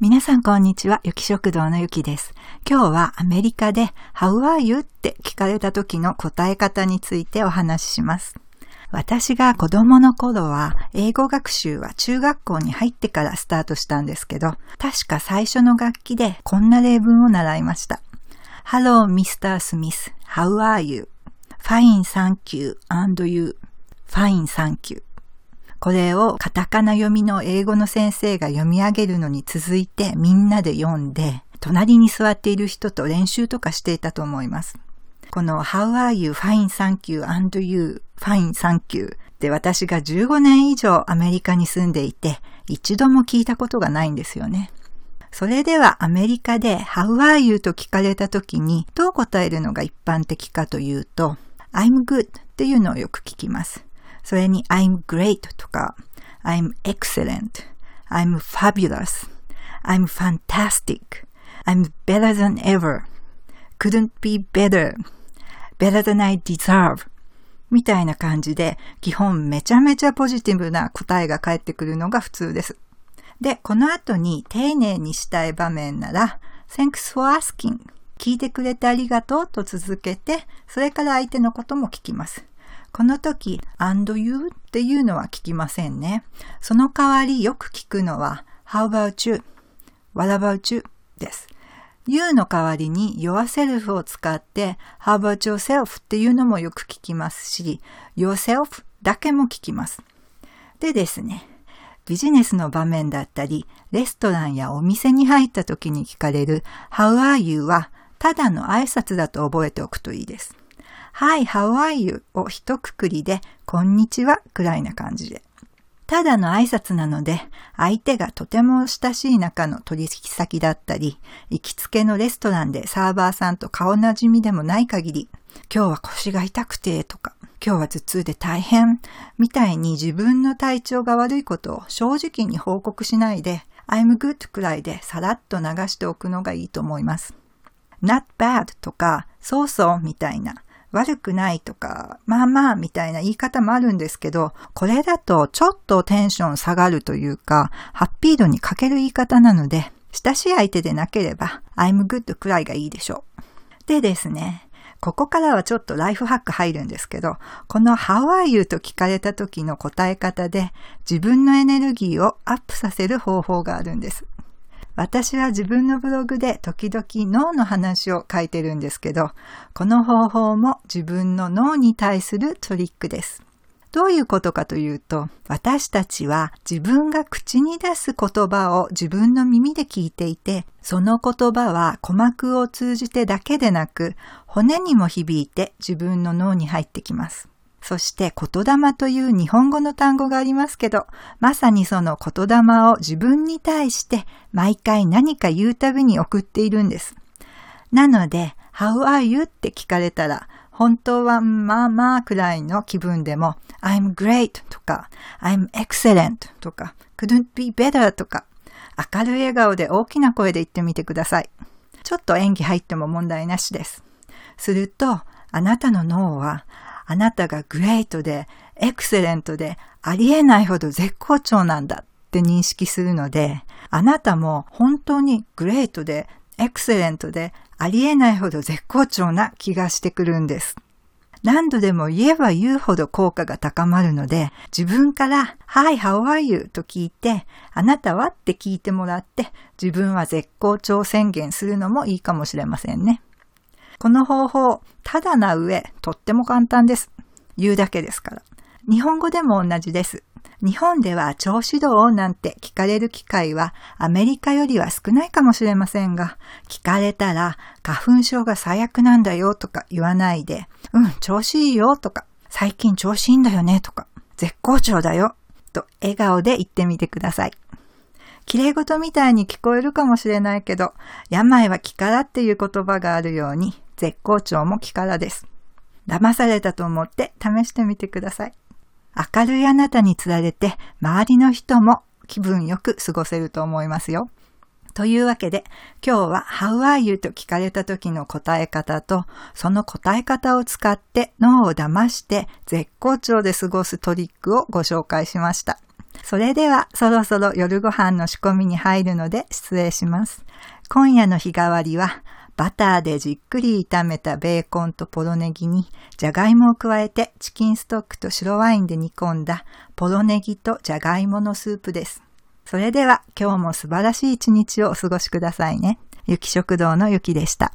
皆さんこんにちは、ゆき食堂のゆきです。今日はアメリカで How are you? って聞かれた時の答え方についてお話しします。私が子供の頃は英語学習は中学校に入ってからスタートしたんですけど、確か最初の楽器でこんな例文を習いました。Hello, Mr. Smith. How are you?Fine, thank you. And you?Fine, thank you. これをカタカナ読みの英語の先生が読み上げるのに続いてみんなで読んで、隣に座っている人と練習とかしていたと思います。この How are you? Fine, thank you. And you? Fine, thank you. で私が15年以上アメリカに住んでいて、一度も聞いたことがないんですよね。それではアメリカで How are you? と聞かれた時にどう答えるのが一般的かというと I'm good っていうのをよく聞きます。それに I'm great とか I'm excellent, I'm fabulous, I'm fantastic, I'm better than ever, couldn't be better, better than I deserve みたいな感じで基本めちゃめちゃポジティブな答えが返ってくるのが普通です。で、この後に丁寧にしたい場面なら Thanks for asking 聞いてくれてありがとうと続けて、それから相手のことも聞きます。この時、and you っていうのは聞きませんね。その代わりよく聞くのは how about you?what about you? です。you の代わりに yourself を使って how about yourself っていうのもよく聞きますし yourself だけも聞きます。でですね、ビジネスの場面だったり、レストランやお店に入った時に聞かれる How are you? はただの挨拶だと覚えておくといいです。Hi, how are you? を一括りで、こんにちはくらいな感じで。ただの挨拶なので、相手がとても親しい仲の取引先だったり、行きつけのレストランでサーバーさんと顔なじみでもない限り、今日は腰が痛くてとか、今日は頭痛で大変みたいに自分の体調が悪いことを正直に報告しないで、I'm good くらいでさらっと流しておくのがいいと思います。not bad とか、そうそうみたいな悪くないとか、まあまあみたいな言い方もあるんですけど、これだとちょっとテンション下がるというか、ハッピー度に欠ける言い方なので、親しい相手でなければ、I'm good くらいがいいでしょう。でですね、ここからはちょっとライフハック入るんですけど、この How are you と聞かれた時の答え方で自分のエネルギーをアップさせる方法があるんです。私は自分のブログで時々脳の話を書いてるんですけど、この方法も自分の脳に対するトリックです。どういうことかというと、私たちは自分が口に出す言葉を自分の耳で聞いていて、その言葉は鼓膜を通じてだけでなく、骨にも響いて自分の脳に入ってきます。そして言霊という日本語の単語がありますけど、まさにその言霊を自分に対して毎回何か言うたびに送っているんです。なので、How are you? って聞かれたら、本当はまあまあくらいの気分でも、I'm great とか、I'm excellent とか、couldn't be better とか、明るい笑顔で大きな声で言ってみてください。ちょっと演技入っても問題なしです。すると、あなたの脳はあなたがグレートで、エクセレントで、ありえないほど絶好調なんだって認識するので、あなたも本当にグレートで、エクセレントで、ありえないほど絶好調な気がしてくるんです。何度でも言えば言うほど効果が高まるので、自分から、Hi, how are you? と聞いて、あなたは？って聞いてもらって、自分は絶好調宣言するのもいいかもしれませんね。この方法、ただな上、とっても簡単です。言うだけですから。日本語でも同じです。日本では調子どうなんて聞かれる機会はアメリカよりは少ないかもしれませんが、聞かれたら花粉症が最悪なんだよとか言わないで、うん、調子いいよとか、最近調子いいんだよねとか、絶好調だよと笑顔で言ってみてください。綺麗事みたいに聞こえるかもしれないけど、病は気からっていう言葉があるように、絶好調も気からです。騙されたと思って試してみてください。明るいあなたにつられて、周りの人も気分よく過ごせると思いますよ。というわけで、今日は How are you? と聞かれた時の答え方と、その答え方を使って脳を騙して絶好調で過ごすトリックをご紹介しました。それではそろそろ夜ご飯の仕込みに入るので失礼します。今夜の日替わりはバターでじっくり炒めたベーコンとポロネギにじゃがいもを加えてチキンストックと白ワインで煮込んだポロネギとじゃがいものスープです。それでは今日も素晴らしい一日をお過ごしくださいね。雪食堂のゆきでした。